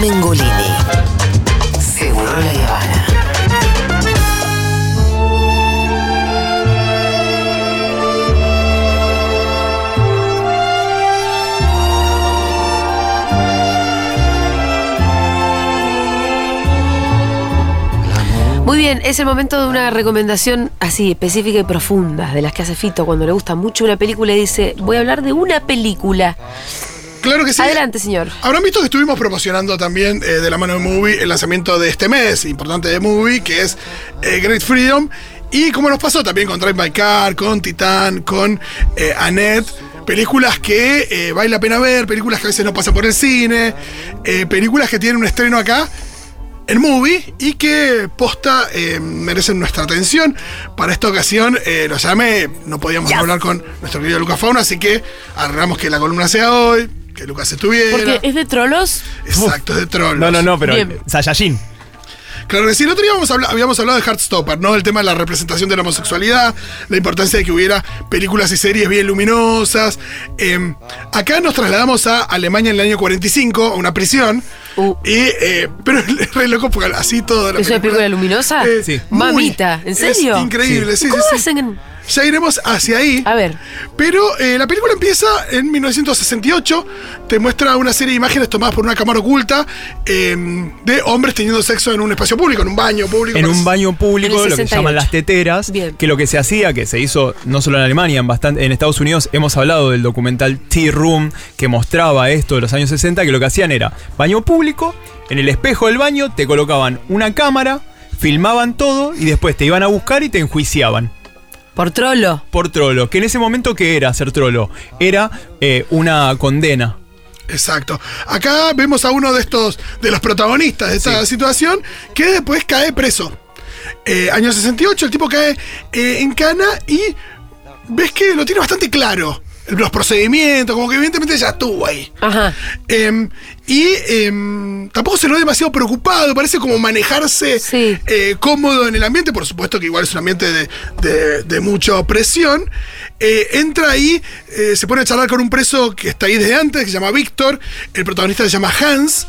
Mengolini. Seguro la Habana. Muy bien, es el momento de una recomendación así específica y profunda, de las que hace Fito cuando le gusta mucho una película y dice, voy a hablar de una película. Claro que sí. Adelante, señor. Habrán visto que estuvimos promocionando también eh, de la mano de Movie el lanzamiento de este mes, importante de Movie, que es eh, Great Freedom. Y como nos pasó también con Drive My Car, con Titán, con eh, Annette. Películas que eh, vale la pena ver, películas que a veces no pasan por el cine, películas que tienen un estreno acá en Movie y que posta eh, merecen nuestra atención. Para esta ocasión eh, lo llamé, no podíamos hablar con nuestro querido Lucas Fauna, así que arreglamos que la columna sea hoy, que Lucas estuviera. Porque es de trolos. Exacto, es de troll. No, no, no, pero Bien. Saiyajin. Claro que sí, el otro día habíamos hablado, habíamos hablado de Heartstopper, ¿no? El tema de la representación de la homosexualidad, la importancia de que hubiera películas y series bien luminosas. Eh, acá nos trasladamos a Alemania en el año 45, a una prisión. Uh. Y, eh, pero es re loco porque así todo. la ¿Es una película luminosa? Eh, Sí. muy- Mamita, ¿en es serio? increíble, sí, ¿Cómo sí, sí. hacen en- Ya iremos hacia ahí. A ver. Pero eh, la película empieza en 1968. Te muestra una serie de imágenes tomadas por una cámara oculta eh, de hombres teniendo sexo en un espacio público, en un baño público. En un baño público, lo que 68. llaman las teteras, Bien. que lo que se hacía, que se hizo no solo en Alemania, en, bastante, en Estados Unidos, hemos hablado del documental Tea Room, que mostraba esto de los años 60, que lo que hacían era baño público, en el espejo del baño te colocaban una cámara, filmaban todo y después te iban a buscar y te enjuiciaban. Por trolo. Por trolo, que en ese momento, ¿qué era ser trolo? Era eh, una condena. Exacto. Acá vemos a uno de estos, de los protagonistas de esta Sí. situación, que después cae preso. Eh, año 68, el tipo cae eh, en cana y ves que lo tiene bastante claro. Los procedimientos, como que evidentemente ya estuvo ahí. Ajá. Em, y em, tampoco se lo ve demasiado preocupado, parece como manejarse Sí. eh, cómodo en el ambiente, por supuesto que igual es un ambiente de, de- de mucha opresión. Eh, entra ahí, eh, se pone a charlar con un preso que está ahí desde antes, que se llama Víctor, el protagonista se llama Hans.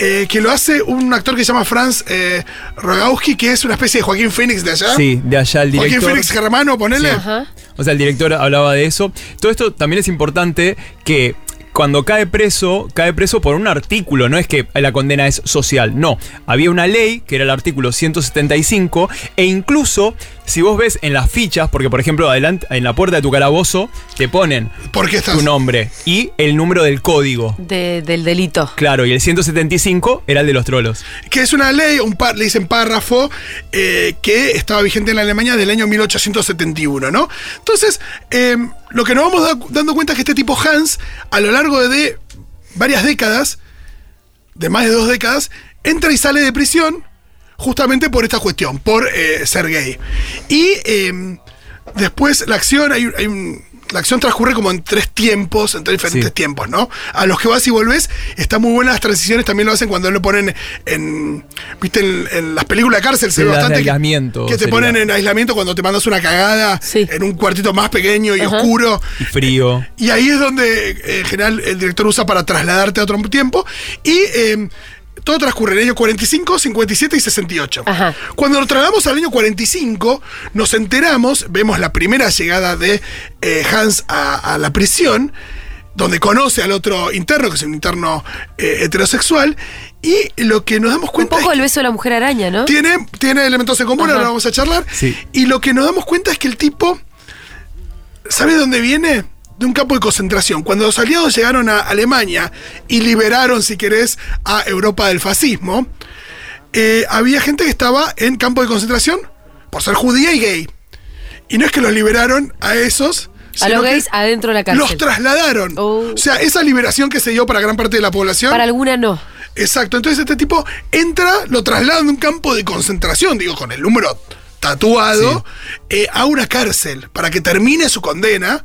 eh, que lo hace un actor que se llama Franz eh, Rogowski, que es una especie de Joaquín Phoenix de allá. Sí, de allá el Joaquín director. Phoenix germano, ponele. Ajá. O sea, el director hablaba de eso. Todo esto también es importante que cuando cae preso, cae preso por un artículo, no es que la condena es social, no. Había una ley, que era el artículo 175, e incluso, si vos ves en las fichas, porque por ejemplo, adelante, en la puerta de tu calabozo, te ponen ¿Por qué estás? tu nombre y el número del código. De- del delito. Claro, y el 175 era el de los trolos. que es una ley, un par, le dicen párrafo, eh, que estaba vigente en la Alemania del año 1871, ¿no? Entonces, eh, lo que nos vamos da- dando cuenta es que este tipo Hans, a lo largo de varias décadas, de más de dos décadas, entra y sale de prisión justamente por esta cuestión, por eh, ser gay. Y eh, después la acción, hay, un- hay un- la acción transcurre como en tres tiempos, en tres diferentes Sí. tiempos, ¿no? A los que vas y volvés, está muy buenas las transiciones, también lo hacen cuando lo ponen en, viste, en, en las películas de cárcel, se ve bastante que- aislamiento que, te sería. ponen en aislamiento cuando te mandas una cagada Sí. en un cuartito más pequeño y Ajá. oscuro. Y frío. Y ahí es donde eh, en general el director usa para trasladarte a otro tiempo. Y eh, todo transcurre en el año 45, 57 y 68. Ajá. Cuando nos trasladamos al año 45, nos enteramos, vemos la primera llegada de eh, Hans a, a la prisión, donde conoce al otro interno, que es un interno eh, heterosexual, y lo que nos damos Un cuenta poco es el beso de la mujer araña, ¿no? tiene, tiene elementos en común, ahora vamos a charlar. Sí. Y lo que nos damos cuenta es que el tipo, ¿sabe de dónde viene? De un campo de concentración. Cuando los aliados llegaron a Alemania y liberaron, si querés, a Europa del fascismo, eh, había gente que estaba en campo de concentración por ser judía y gay. Y no es que los liberaron a esos. A los gays adentro de la cárcel. Los trasladaron. Oh. O sea, esa liberación que se dio para gran parte de la población. Para alguna no. Exacto, entonces este tipo entra, lo trasladan de un campo de concentración, digo, con el número tatuado, eh, a una cárcel para que termine su condena,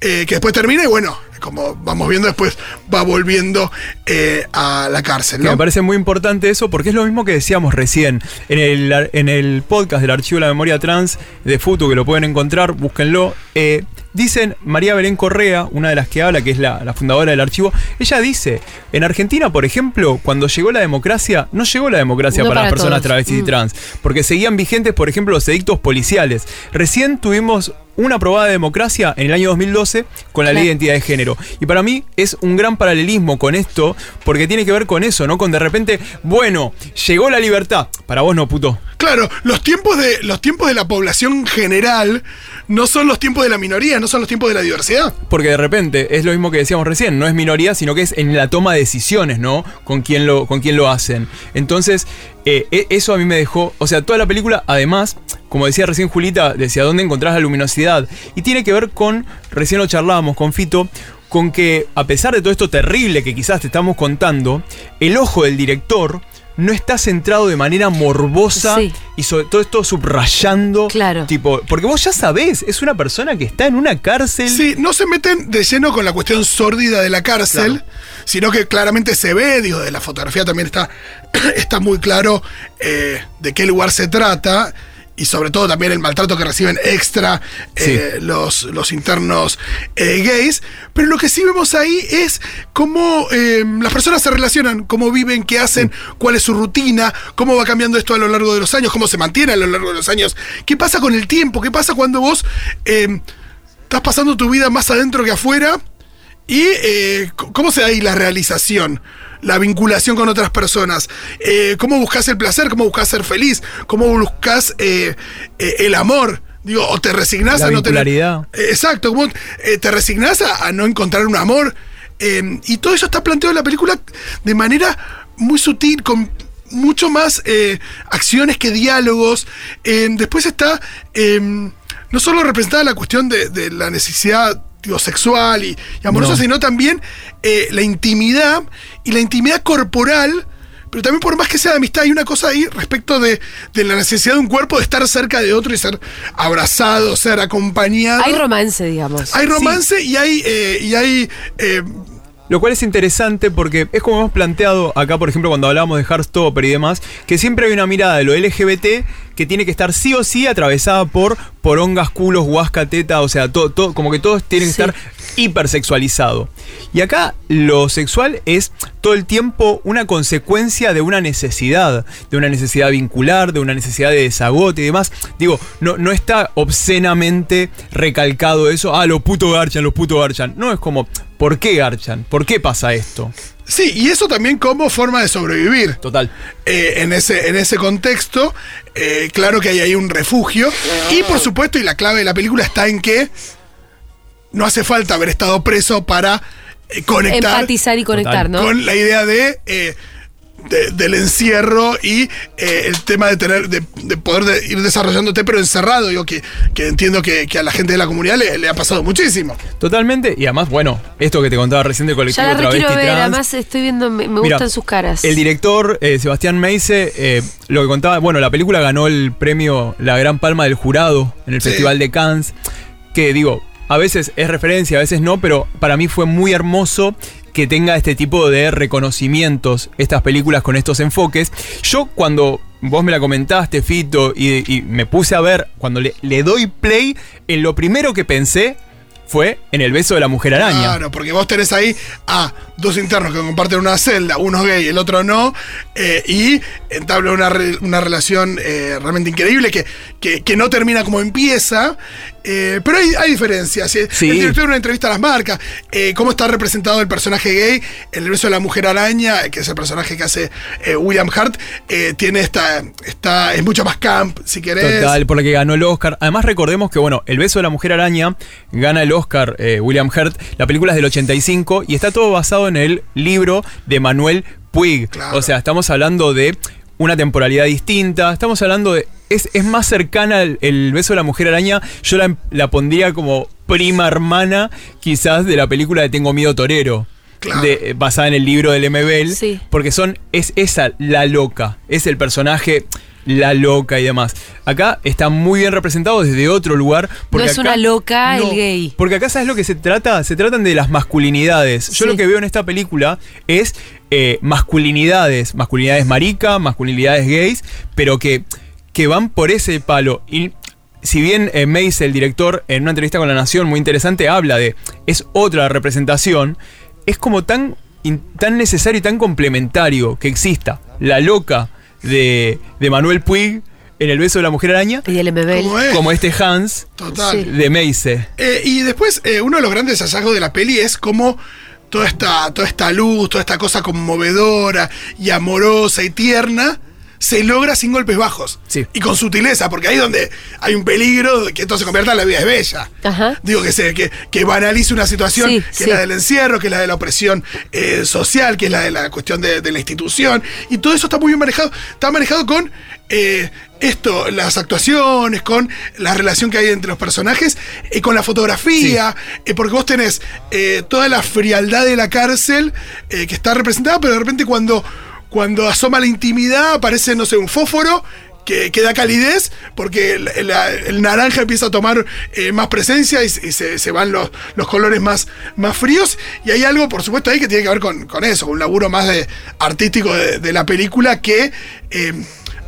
eh, que después termine, bueno, como vamos viendo después, va volviendo eh, a la cárcel. Me parece muy importante eso porque es lo mismo que decíamos recién. En el, en el podcast del Archivo de la Memoria Trans de Futu, que lo pueden encontrar, búsquenlo. eh, dicen María Belén Correa, una de las que habla, que es la, la fundadora del archivo, ella dice: en Argentina, por ejemplo, cuando llegó la democracia, no llegó la democracia No para, las personas todos. travestis y Mm. trans, porque seguían vigentes, por ejemplo, los edictos policiales. Recién tuvimos una aprobada democracia en el año 2012 con la ley de identidad de género. Y para mí es un gran paralelismo con esto, porque tiene que ver con eso, ¿no? Con de repente, bueno, llegó la libertad. Para vos no, puto. Claro, los tiempos de los tiempos de la población general no son los tiempos de la minoría, no son los tiempos de la diversidad. Porque de repente es lo mismo que decíamos recién, no es minoría, sino que es en la toma de decisiones, ¿no? Con quién lo, con quién lo hacen. Entonces, eh, e- eso a mí me dejó, o sea, toda la película, además, como decía recién Julita, decía, ¿dónde encontrás la luminosidad? Y tiene que ver con, recién lo charlábamos con Fito, con que a pesar de todo esto terrible que quizás te estamos contando, el ojo del director no está centrado de manera morbosa Sí. y sobre todo esto subrayando. Claro. Tipo, porque vos ya sabés, es una persona que está en una cárcel. Sí, no se meten de lleno con la cuestión sórdida de la cárcel, Claro. sino que claramente se ve, digo, de la fotografía también está, está muy claro eh, de qué lugar se trata. Y sobre todo también el maltrato que reciben extra eh, los, los internos eh, gays. Pero lo que sí vemos ahí es cómo eh, las personas se relacionan, cómo viven, qué hacen, cuál es su rutina, cómo va cambiando esto a lo largo de los años, cómo se mantiene a lo largo de los años, qué pasa con el tiempo, qué pasa cuando vos estás pasando tu vida más adentro que afuera. ¿Y cómo se da ahí la realización? La vinculación con otras personas. Eh, ¿Cómo buscas el placer? ¿Cómo buscas ser feliz? ¿Cómo buscas eh, eh, el amor? Digo, o te resignás La a no tener. exacto, ¿cómo eh, te resignás a, a no encontrar un amor? Y todo eso está planteado en la película de manera muy sutil, con mucho más acciones que diálogos. Después está no solo representada la cuestión de, de la necesidad digo, sexual y, y amorosa, No. sino también eh, la intimidad y la intimidad corporal. Pero también por más que sea de amistad, hay una cosa ahí respecto de, de la necesidad de un cuerpo de estar cerca de otro y ser abrazado, ser acompañado. Hay romance, digamos. Hay romance y hay, eh, y hay eh, Lo cual es interesante porque es como hemos planteado acá, por ejemplo, cuando hablábamos de Heartstopper y demás, que siempre hay una mirada de lo LGBT que tiene que estar sí o sí atravesada por porongas, culos, huasca, teta, o sea, todo, todo, como que todo tiene que Sí. estar hipersexualizado. Y acá lo sexual es todo el tiempo una consecuencia de una necesidad, de una necesidad vincular, de una necesidad de desagote y demás. Digo, no, no está obscenamente recalcado eso, ah, lo puto garchan, los puto garchan. No, es como, ¿por qué garchan? ¿Por qué pasa esto? Sí, y eso también como forma de sobrevivir. Total. Eh, en, ese, en ese contexto, eh, claro que hay ahí un refugio. Y por supuesto, y la clave de la película está en que no hace falta haber estado preso para eh, conectar Empatizar y conectar, Total. ¿no? con la idea de, eh, de- del encierro y eh, el tema de tener de, de poder de ir desarrollándote pero encerrado. Digo que, que entiendo que, que a la gente de la comunidad le, le ha pasado muchísimo. Totalmente. Y además, bueno, esto que te contaba recién del colectivo Ya la travesti requiero ver, trans. además estoy viendo, me, me Mira, gustan sus caras. El director, eh, Sebastián Meise, eh, lo que contaba, bueno, la película ganó el premio La Gran Palma del Jurado en el Sí. Festival de Cannes, que digo, a veces es referencia, a veces no, pero para mí fue muy hermoso que tenga este tipo de reconocimientos, estas películas con estos enfoques. Yo cuando vos me la comentaste, Fito, y, me puse a ver, cuando le, le doy play, en lo primero que pensé fue en el beso de la mujer araña. Claro, porque vos tenés ahí a dos internos que comparten una celda, uno gay, el otro no, eh, y entabla una, una relación eh, realmente increíble que, que, que no termina como empieza, eh, pero hay, hay diferencias. eh. Sí. El director en una entrevista a las marcas, eh, cómo está representado el personaje gay el beso de la mujer araña, que es el personaje que hace eh, William Hart, tiene esta, esta, es mucho más camp, si querés. Total, por la que ganó el Oscar. Además recordemos que, bueno, El beso de la mujer araña gana el Oscar William Hurt. La película es del 85 y está todo basado en el libro de Manuel Puig. Claro. O sea, estamos hablando de una temporalidad distinta. Estamos hablando de... Es, es más cercana el, el beso de la mujer araña. Yo la, la pondría como prima hermana quizás de la película de Tengo miedo torero. Claro. de- eh, basada en el libro del M. Bell, Sí. porque son, es esa la loca, es el personaje la loca y demás. Acá está muy bien representado desde otro lugar. Porque es acá- una loca el gay. Porque acá, ¿sabes lo que se trata? Se tratan de las masculinidades. Yo Sí. lo que veo en esta película es eh, masculinidades, masculinidades marica, masculinidades gays, pero que, que van por ese palo. Y si bien eh, Mace, el director, en una entrevista con La Nación muy interesante, habla de es otra representación, es como tan, in- tan necesario y tan complementario que exista la loca de, de Manuel Puig en El beso de la mujer araña, Y el MBL. Como este Hans Total. De Mace. Eh, y después, eh, uno de los grandes hallazgos de la peli es cómo toda esta, toda esta luz, toda esta cosa conmovedora y amorosa y tierna se logra sin golpes bajos. Sí. Y con sutileza, porque ahí es donde hay un peligro que esto se convierta en la vida es bella. Ajá. Digo que se que, que banalice una situación Sí, que sí. es la del encierro, que es la de la opresión eh, social, que es la de la cuestión de, de la institución. Y todo eso está muy bien manejado. Está manejado con eh, esto, las actuaciones, con la relación que hay entre los personajes, eh, con la fotografía, eh, porque vos tenés eh, toda la frialdad de la cárcel eh, que está representada, pero de repente cuando, cuando asoma la intimidad aparece, no sé, un fósforo que, que da calidez, porque el, naranja empieza a tomar eh, más presencia y, se- se, van los, los colores más, más fríos. Y hay algo, por supuesto, ahí que tiene que ver con, con eso, un laburo más de, artístico de, de la película que eh,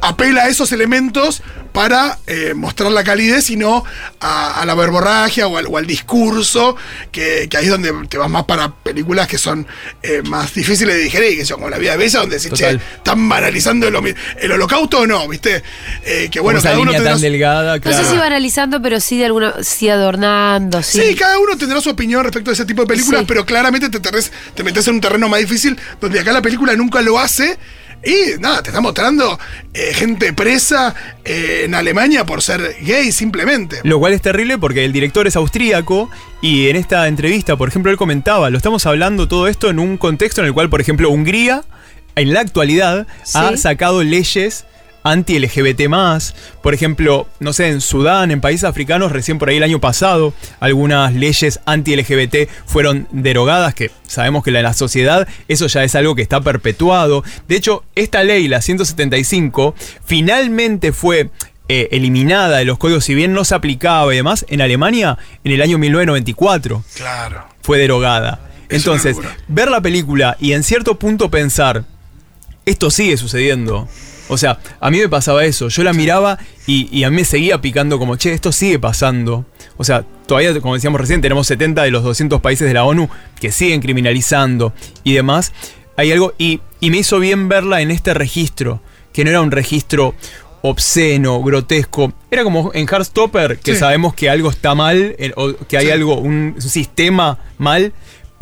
apela a esos elementos para eh, mostrar la calidez y no a, a la verborragia o al, o al discurso, que, que ahí es donde te vas más para películas que son eh, más difíciles de digerir, que son como La vida bella, donde decís, che, están banalizando el, holocausto o no, ¿viste? Eh, que bueno, cada uno tendrá tan su- delgada, No claro. sé si banalizando, pero sí de alguna, sí adornando, sí. Sí, cada uno tendrá su opinión respecto a ese tipo de películas, Sí. pero claramente te, tenés- te metes en un terreno más difícil donde acá la película nunca lo hace. Y nada, te está mostrando eh, gente presa eh, en Alemania por ser gay simplemente. Lo cual es terrible porque el director es austríaco y en esta entrevista, por ejemplo, él comentaba, lo estamos hablando todo esto en un contexto en el cual, por ejemplo, Hungría, en la actualidad, ha sacado leyes anti-LGBT Por ejemplo, no sé, en Sudán, en países africanos, recién por ahí el año pasado, algunas leyes anti-LGBT fueron derogadas, que sabemos que en la sociedad eso ya es algo que está perpetuado. De hecho, esta ley, la 175, finalmente fue eh, eliminada de los códigos, si bien no se aplicaba y demás, en Alemania en el año 1994 Claro. fue derogada. Es Entonces, ver la película y en cierto punto pensar, esto sigue sucediendo. O sea, a mí me pasaba eso. Yo la miraba y, y a mí me seguía picando como, che, esto sigue pasando. O sea, todavía, como decíamos recién, tenemos 70 de los 200 países de la ONU que siguen criminalizando y demás. Hay algo, y, y me hizo bien verla en este registro, que no era un registro obsceno, grotesco. Era como en Heartstopper, que Sí. sabemos que algo está mal, eh, o que hay Sí. algo, un sistema mal,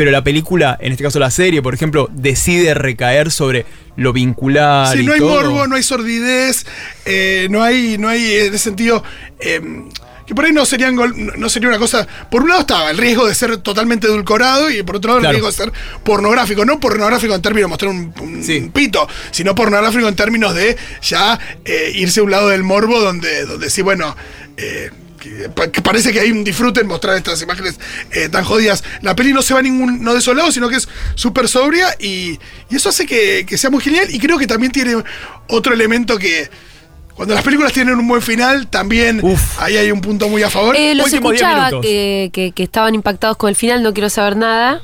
pero la película, en este caso la serie, por ejemplo, decide recaer sobre lo vincular. Sí, y no hay todo. morbo, no hay sordidez, eh, no hay, no hay en ese sentido. eh, que por ahí no serían no- no sería una cosa. Por un lado estaba el riesgo de ser totalmente edulcorado y por otro lado Claro. el riesgo de ser pornográfico. No pornográfico en términos de mostrar un, un Sí. pito, sino pornográfico en términos de ya eh, irse a un lado del morbo donde, donde sí, bueno. eh, que, pa- que parece que hay un disfrute en mostrar estas imágenes eh, tan jodidas. La peli no se va a ningún no de esos lados, sino que es súper sobria y, y eso hace que, que sea muy genial. Y creo que también tiene otro elemento que cuando las películas tienen un buen final, también Uf. ahí hay un punto muy a favor. Eh, los escuchaba que, que- que estaban impactados con el final, no quiero saber nada.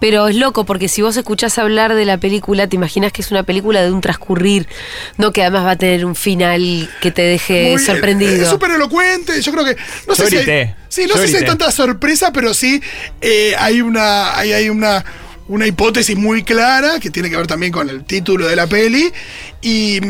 Pero es loco porque si vos escuchás hablar de la película, te imaginas que es una película de un transcurrir, no que además va a tener un final que te deje Muy- sorprendido. Es súper elocuente. Yo creo que. No sé si hay, sí, no sé si hay tanta sorpresa, pero sí eh, hay una. Hay, hay una. Una hipótesis muy clara que tiene que ver también con el título de la peli. Y.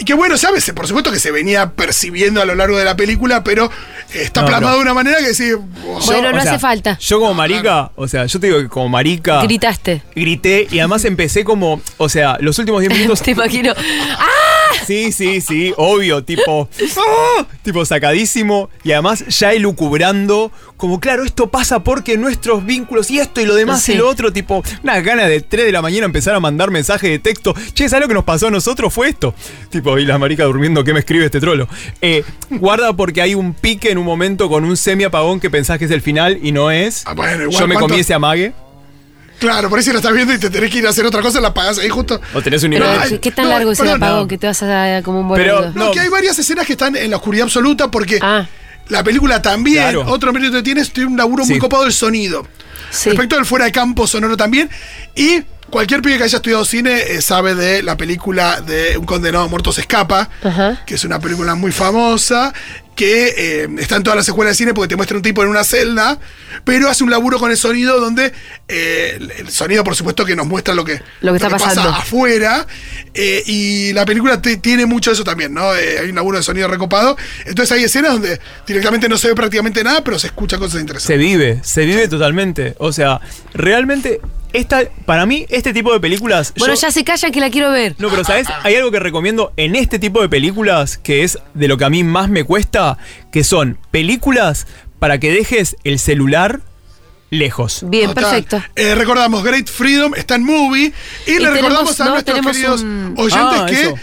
Y que bueno, sabes, por supuesto que se venía percibiendo a lo largo de la película, pero está No, plasmado no. de una manera que sí. wow. Bueno, o no sea, hace falta. Yo como marica, o sea, yo te digo que como marica. Gritaste. Grité y además empecé como, o sea, los últimos 10 minutos. Te imagino. ¡Ah! Sí, sí, sí, obvio, tipo, ¡ah! tipo sacadísimo y además ya elucubrando, como claro, esto pasa porque nuestros vínculos y esto y lo demás Sí. y lo otro, tipo, unas ganas de 3 de la mañana empezar a mandar mensajes de texto, che, ¿sabes lo que nos pasó a nosotros? Fue esto. Tipo, y la marica durmiendo, ¿qué me escribe este trolo? Eh, guarda porque hay un pique en un momento con un semi apagón que pensás que es el final y no es. Ah, bueno, igual, Yo me ¿cuánto- comí ese amague. Claro, por ahí si la estás viendo y te tenés que ir a hacer otra cosa, la pagás ahí justo. O tenés un Pero, nivel. ¿qué tan no, largo es el apagón no. que te vas a como un Pero, boludo? No, No. que hay varias escenas que están en la oscuridad absoluta porque Ah, la película también, Claro. otro mérito que tiene, es tiene un laburo Sí. muy copado del sonido. sí. Respecto del fuera de campo sonoro también. Y cualquier pibe que haya estudiado cine eh, sabe de la película de Un condenado a muerto se escapa, Ajá. que es una película muy famosa, que eh, está en todas las escuelas de cine porque te muestra un tipo en una celda, pero hace un laburo con el sonido donde eh, el- el sonido, por supuesto, que nos muestra lo que, Lo que está pasa pasando. afuera. eh, y la película te- tiene mucho de eso también, ¿no? Eh, hay un laburo de sonido recopado. Entonces hay escenas donde directamente no se ve prácticamente nada, pero se escucha cosas interesantes. Se vive, se vive totalmente. O sea, realmente, esta, para mí, este tipo de películas. Bueno, yo- ya se callan que la quiero ver. No, pero ¿sabes? Hay algo que recomiendo en este tipo de películas que es de lo que a mí más me cuesta, que son películas para que dejes el celular lejos. Bien, Total. perfecto. Eh, recordamos, Great Freedom está en movie. Y, le tenemos- recordamos a no, nuestros tenemos queridos un- oyentes Ah, que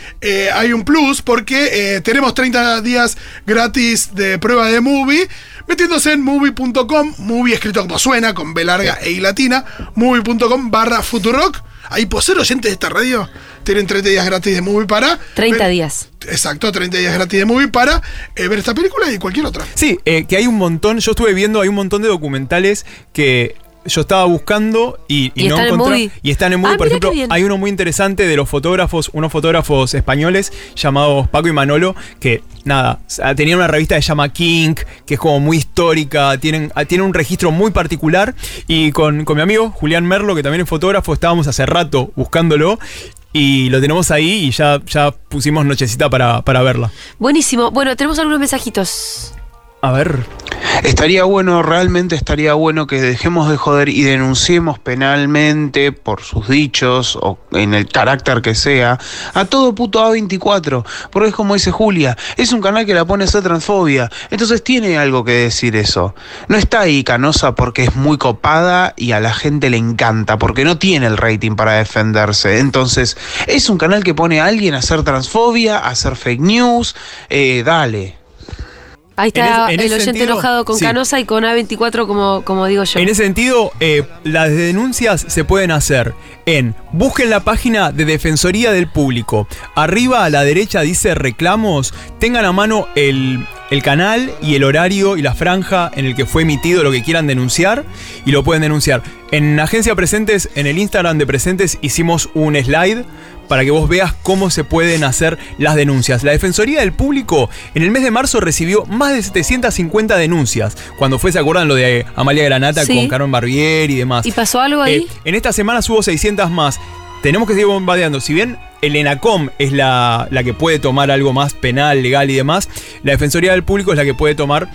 eh, hay un plus porque eh, tenemos 30 días gratis de prueba de movie. Metiéndose en movie.com, movie escrito como suena, con B larga e I latina, movie.com barra Futurock. Ahí por ser oyentes de esta radio, tienen 30 días gratis de movie para. 30 ver- días. Exacto, 30 días gratis de movie para eh, ver esta película y cualquier otra. Sí, eh, que hay un montón, yo estuve viendo, hay un montón de documentales que yo estaba buscando y, y ¿Y no encontré. Y están en Ah, movie. Por mira ejemplo, hay uno muy interesante de los fotógrafos, unos fotógrafos españoles llamados Paco y Manolo, que nada, sea, tenían una revista que se llama King, que es como muy histórica, tienen, ah, tienen un registro muy particular. Y con, con mi amigo Julián Merlo, que también es fotógrafo, estábamos hace rato buscándolo. Y lo tenemos ahí y ya, ya pusimos nochecita para, para verla. Buenísimo. Bueno, tenemos algunos mensajitos. A ver. Estaría bueno, realmente estaría bueno que dejemos de joder y denunciemos penalmente por sus dichos o en el carácter que sea a todo puto A24. Porque es como dice Julia, es un canal que la pone a hacer transfobia. Entonces tiene algo que decir eso. No está ahí canosa porque es muy copada y a la gente le encanta, porque no tiene el rating para defenderse. Entonces es un canal que pone a alguien a hacer transfobia, a hacer fake news. Eh, dale. Ahí está En ese- en el oyente sentido, enojado con sí. Canosa y con A24, como, como digo yo. En ese sentido, eh, las denuncias se pueden hacer en busquen la página de Defensoría del Público. Arriba a la derecha dice reclamos. Tengan a mano el, el canal y el horario y la franja en el que fue emitido lo que quieran denunciar y lo pueden denunciar. En Agencia Presentes, en el Instagram de Presentes, hicimos un slide para que vos veas cómo se pueden hacer las denuncias. La Defensoría del Público en el mes de marzo recibió más de 750 denuncias. Cuando fue, ¿se acuerdan lo de Amalia Granata Sí. con Carmen Barbier y demás? ¿Y pasó algo ahí? Eh, en esta semana hubo 600 más. Tenemos que seguir bombardeando. Si bien el ENACOM es la, la que puede tomar algo más penal, legal y demás, la Defensoría del Público es la que puede tomar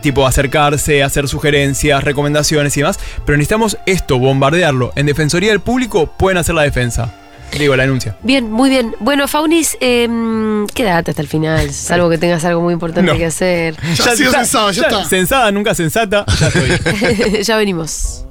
tipo acercarse, hacer sugerencias, recomendaciones y demás. Pero necesitamos esto, bombardearlo. En Defensoría del Público pueden hacer la defensa. Digo, la denuncia. Bien, muy bien. Bueno, Faunis, eh, quédate hasta el final, salvo que tengas algo muy importante No. que hacer. Ya ha sido censado, ya está. Sensada, nunca sensata. Ya estoy. ya venimos.